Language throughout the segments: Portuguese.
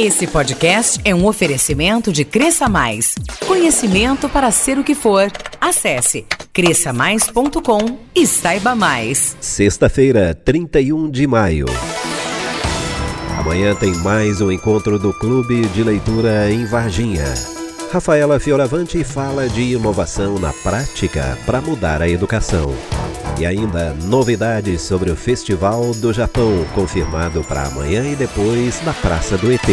Esse podcast é um oferecimento de Cresça Mais. Conhecimento para ser o que for. Acesse cresçamais.com e saiba mais. Sexta-feira, 31 de maio. Amanhã tem mais um encontro do Clube de Leitura em Varginha. Rafaela Fioravante fala de inovação na prática para mudar a educação. E ainda novidades sobre o Festival do Japão, confirmado para amanhã e depois na Praça do ET.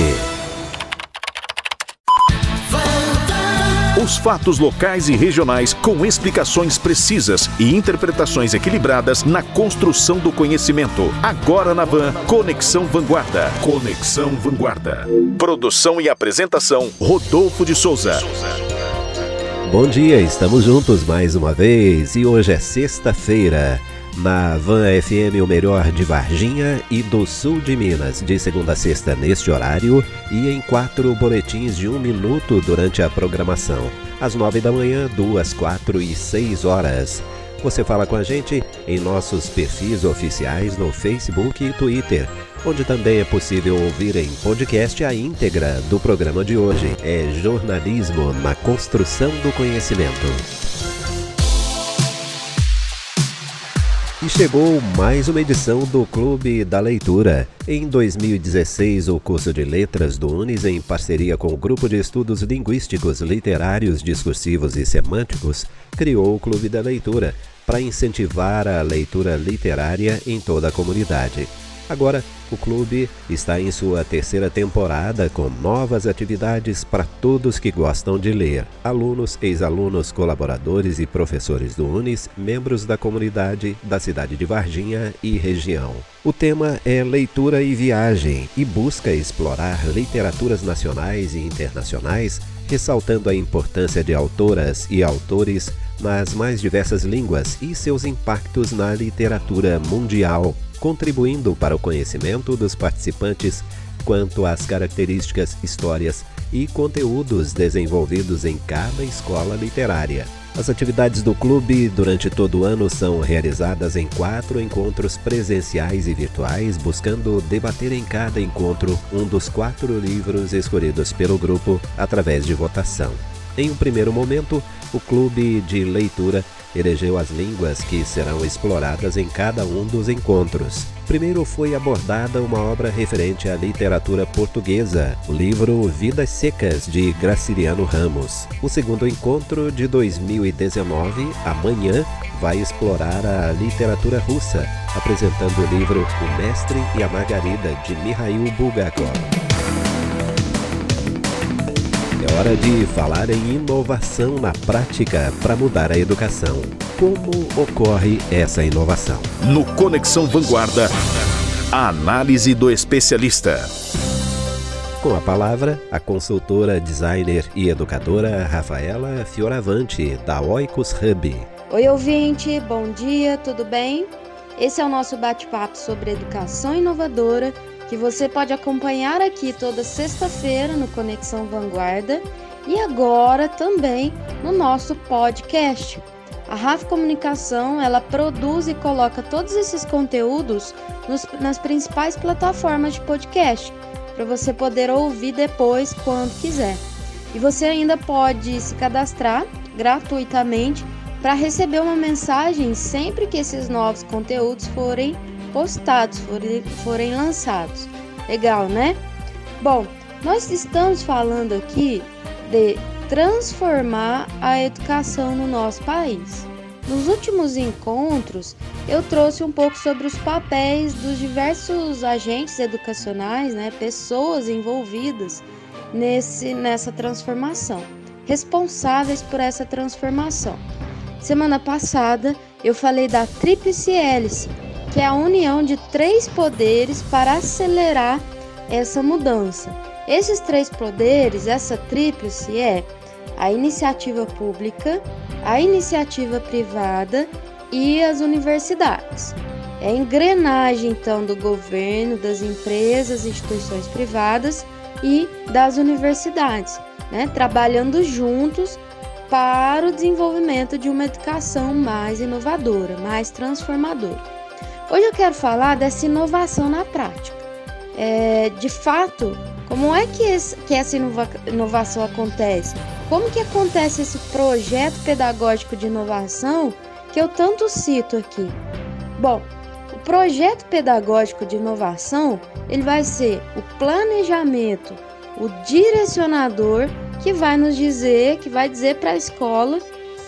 Os fatos locais e regionais com explicações precisas e interpretações equilibradas na construção do conhecimento. Agora na Van, Conexão Vanguarda. Conexão Vanguarda. Produção e apresentação, Rodolfo de Souza. Bom dia, estamos juntos mais uma vez e hoje é sexta-feira. Na Van FM, o melhor de Varginha e do sul de Minas, de segunda a sexta neste horário e em quatro boletins de um minuto durante a programação. Às nove da manhã, duas, quatro e seis horas. Você fala com a gente em nossos perfis oficiais no Facebook e Twitter, onde também é possível ouvir em podcast a íntegra do programa de hoje. É Jornalismo na Construção do Conhecimento. E chegou mais uma edição do Clube da Leitura. Em 2016, o curso de Letras do Unis, em parceria com o Grupo de Estudos Linguísticos, Literários, Discursivos e Semânticos, criou o Clube da Leitura para incentivar a leitura literária em toda a comunidade. Agora, o clube está em sua terceira temporada com novas atividades para todos que gostam de ler: alunos, ex-alunos, colaboradores e professores do Unis, membros da comunidade da cidade de Varginha e região. O tema é leitura e viagem e busca explorar literaturas nacionais e internacionais, ressaltando a importância de autoras e autores nas mais diversas línguas e seus impactos na literatura mundial contribuindo para o conhecimento dos participantes quanto às características, histórias e conteúdos desenvolvidos em cada escola literária. As atividades do clube durante todo o ano são realizadas em quatro encontros presenciais e virtuais, buscando debater em cada encontro um dos quatro livros escolhidos pelo grupo através de votação. Em um primeiro momento, o clube de leitura elegeu as línguas que serão exploradas em cada um dos encontros. Primeiro foi abordada uma obra referente à literatura portuguesa, o livro Vidas Secas, de Graciliano Ramos. O segundo encontro de 2019, amanhã, vai explorar a literatura russa, apresentando o livro O Mestre e a Margarida, de Mikhail Bulgakov. Hora de falar em inovação na prática para mudar a educação. Como ocorre essa inovação? No Conexão Vanguarda, a análise do especialista. Com a palavra, a consultora, designer e educadora Rafaela Fioravante, da Oikos Hub. Oi, ouvinte, bom dia, tudo bem? Esse é o nosso bate-papo sobre educação inovadora que você pode acompanhar aqui toda sexta-feira no Conexão Vanguarda e agora também no nosso podcast. A RAF Comunicação ela produz e coloca todos esses conteúdos nos, nas principais plataformas de podcast para você poder ouvir depois quando quiser. E você ainda pode se cadastrar gratuitamente para receber uma mensagem sempre que esses novos conteúdos forem postados, forem, lançados. Legal, né? Bom, nós estamos falando aqui de transformar a educação no nosso país. Nos últimos encontros, eu trouxe um pouco sobre os papéis dos diversos agentes educacionais, né, pessoas envolvidas nesse, nessa transformação, responsáveis por essa transformação. Semana passada, eu falei da Tríplice Hélice, que é a união de três poderes para acelerar essa mudança. Esses três poderes, essa tríplice é a iniciativa pública, a iniciativa privada e as universidades. É a engrenagem então do governo, das empresas, instituições privadas e das universidades, né, trabalhando juntos para o desenvolvimento de uma educação mais inovadora, mais transformadora. Hoje eu quero falar dessa inovação na prática. É, de fato, Como é que, esse, que essa inova, inovação acontece? Como que acontece esse projeto pedagógico de inovação que eu tanto cito aqui? Bom, o projeto pedagógico de inovação ele vai ser o planejamento, o direcionador que vai nos dizer, que vai dizer para a escola,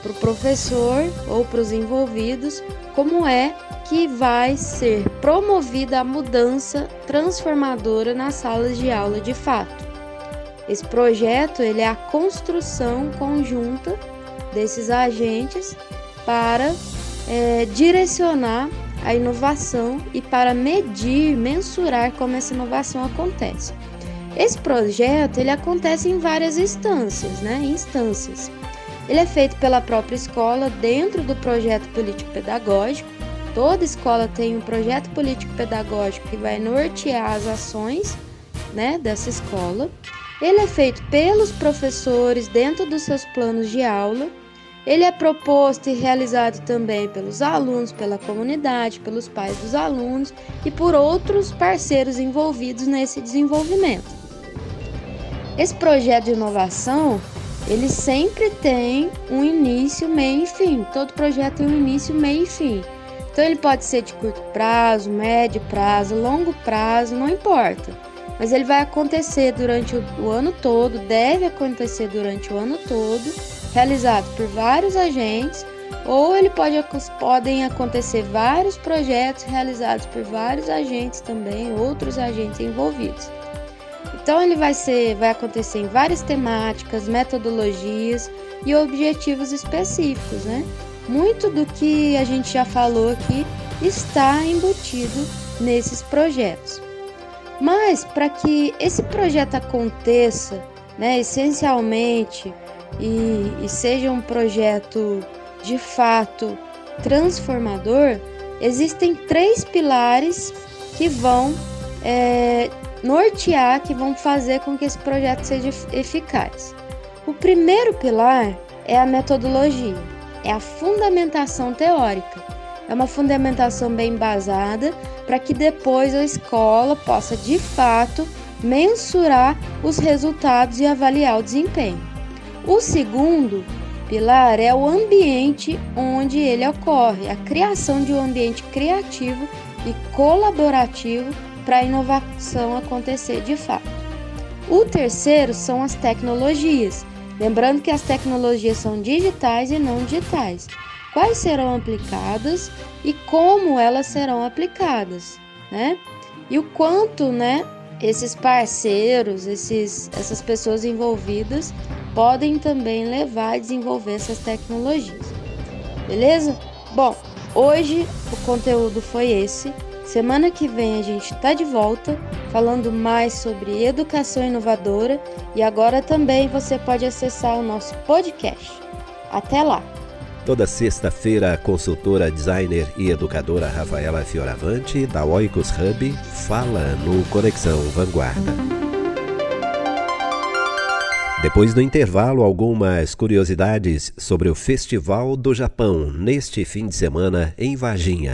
para o professor ou para os envolvidos como é que vai ser promovida a mudança transformadora nas salas de aula de fato. Esse projeto ele é a construção conjunta desses agentes para é, direcionar a inovação e para medir, mensurar como essa inovação acontece. Esse projeto ele acontece em várias instâncias, né? Instâncias. Ele é feito pela própria escola dentro do projeto político-pedagógico. Toda escola tem um projeto político-pedagógico que vai nortear as ações né, dessa escola. Ele é feito pelos professores dentro dos seus planos de aula. Ele é proposto e realizado também pelos alunos, pela comunidade, pelos pais dos alunos e por outros parceiros envolvidos nesse desenvolvimento. Esse projeto de inovação, ele sempre tem um início, meio e fim. Todo projeto tem um início, meio e fim. Então ele pode ser de curto prazo, médio prazo, longo prazo, não importa mas ele vai acontecer durante o, ano todo, deve acontecer durante o ano todo, realizado por vários agentes, ou ele pode podem acontecer vários projetos realizados por vários agentes também, outros agentes envolvidos. Então ele vai ser, vai acontecer em várias temáticas, metodologias e objetivos específicos, né? Muito do que a gente já falou aqui está embutido nesses projetos. Mas para que esse projeto aconteça, né, essencialmente, e, e seja um projeto de fato transformador, existem três pilares que vão é, nortear, que vão fazer com que esse projeto seja eficaz. O primeiro pilar é a metodologia, é a fundamentação teórica. É uma fundamentação bem embasada para que depois a escola possa de fato mensurar os resultados e avaliar o desempenho. O segundo pilar é o ambiente onde ele ocorre, a criação de um ambiente criativo e colaborativo para a inovação acontecer de fato. O terceiro são as tecnologias, lembrando que as tecnologias são digitais e não digitais quais serão aplicadas e como elas serão aplicadas, né? E o quanto, né, esses parceiros, esses, essas pessoas envolvidas podem também levar a desenvolver essas tecnologias. Beleza? Bom, hoje o conteúdo foi esse. Semana que vem a gente está de volta falando mais sobre educação inovadora e agora também você pode acessar o nosso podcast. Até lá! Toda sexta-feira, a consultora, designer e educadora Rafaela Fioravante, da Oikos Hub, fala no Conexão Vanguarda. Depois do intervalo, algumas curiosidades sobre o Festival do Japão neste fim de semana em Varginha.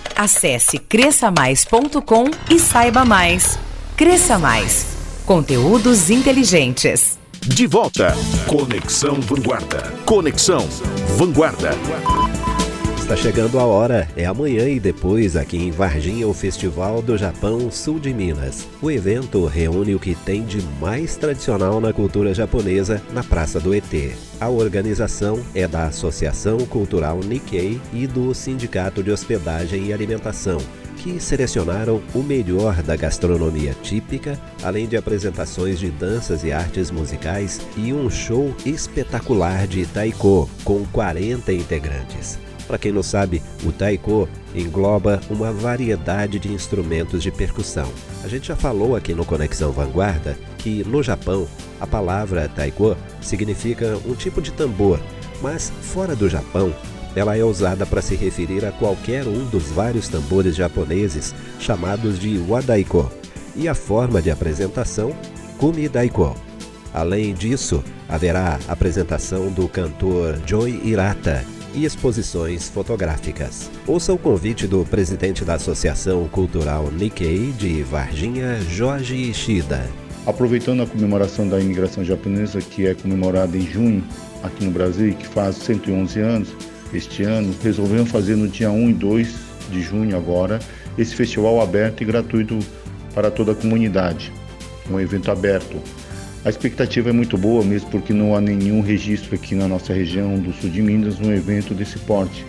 Acesse cresçamais.com e saiba mais. Cresça Mais. Conteúdos inteligentes. De volta. Conexão Vanguarda. Conexão Vanguarda. Está chegando a hora, é amanhã e depois aqui em Varginha o Festival do Japão Sul de Minas. O evento reúne o que tem de mais tradicional na cultura japonesa na Praça do ET. A organização é da Associação Cultural Nikkei e do Sindicato de Hospedagem e Alimentação, que selecionaram o melhor da gastronomia típica, além de apresentações de danças e artes musicais e um show espetacular de taiko com 40 integrantes. Para quem não sabe, o taiko engloba uma variedade de instrumentos de percussão. A gente já falou aqui no Conexão Vanguarda que no Japão a palavra taiko significa um tipo de tambor, mas fora do Japão ela é usada para se referir a qualquer um dos vários tambores japoneses chamados de wadaiko, e a forma de apresentação kumidaiko. Além disso, haverá apresentação do cantor Joy Hirata e exposições fotográficas. Ouça o convite do presidente da Associação Cultural Nikkei de Varginha, Jorge Ishida. Aproveitando a comemoração da imigração japonesa, que é comemorada em junho aqui no Brasil que faz 111 anos este ano, resolvemos fazer no dia 1 e 2 de junho agora esse festival aberto e gratuito para toda a comunidade. Um evento aberto a expectativa é muito boa, mesmo porque não há nenhum registro aqui na nossa região do sul de Minas um evento desse porte.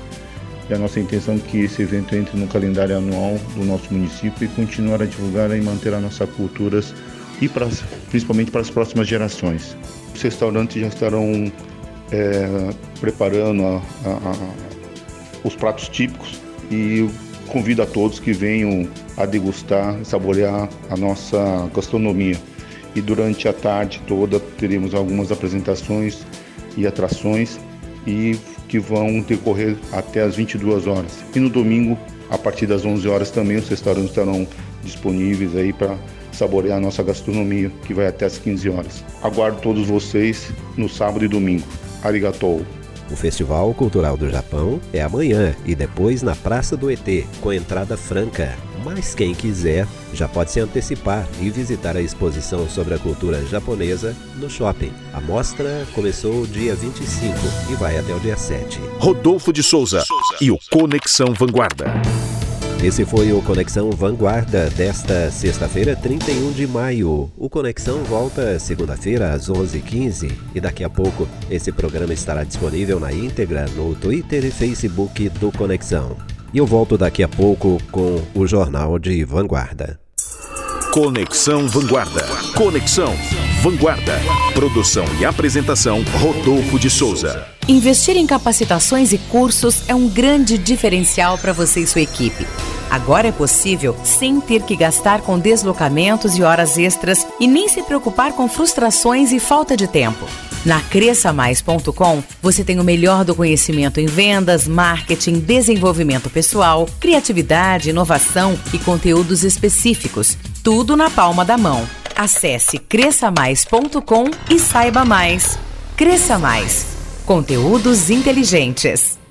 E a nossa intenção é que esse evento entre no calendário anual do nosso município e continuar a divulgar e manter a nossa culturas e para, principalmente para as próximas gerações. Os restaurantes já estarão é, preparando a, a, a, os pratos típicos e convido a todos que venham a degustar e saborear a nossa gastronomia e durante a tarde toda teremos algumas apresentações e atrações e que vão decorrer até as 22 horas. E no domingo, a partir das 11 horas também os restaurantes estarão disponíveis aí para saborear a nossa gastronomia, que vai até as 15 horas. Aguardo todos vocês no sábado e domingo. Arigatou! O Festival Cultural do Japão é amanhã e depois na Praça do ET, com entrada franca. Mas quem quiser já pode se antecipar e visitar a exposição sobre a cultura japonesa no shopping. A mostra começou dia 25 e vai até o dia 7. Rodolfo de Souza e o Conexão Vanguarda. Esse foi o Conexão Vanguarda desta sexta-feira, 31 de maio. O Conexão volta segunda-feira às 11h15 e daqui a pouco esse programa estará disponível na íntegra no Twitter e Facebook do Conexão. E eu volto daqui a pouco com o Jornal de Vanguarda. Conexão Vanguarda. Conexão Vanguarda. Produção e apresentação Rodolfo de Souza. Investir em capacitações e cursos é um grande diferencial para você e sua equipe. Agora é possível sem ter que gastar com deslocamentos e horas extras e nem se preocupar com frustrações e falta de tempo. Na cresçamais.com, você tem o melhor do conhecimento em vendas, marketing, desenvolvimento pessoal, criatividade, inovação e conteúdos específicos. Tudo na palma da mão. Acesse cresçamais.com e saiba mais. Cresça Mais. Conteúdos inteligentes.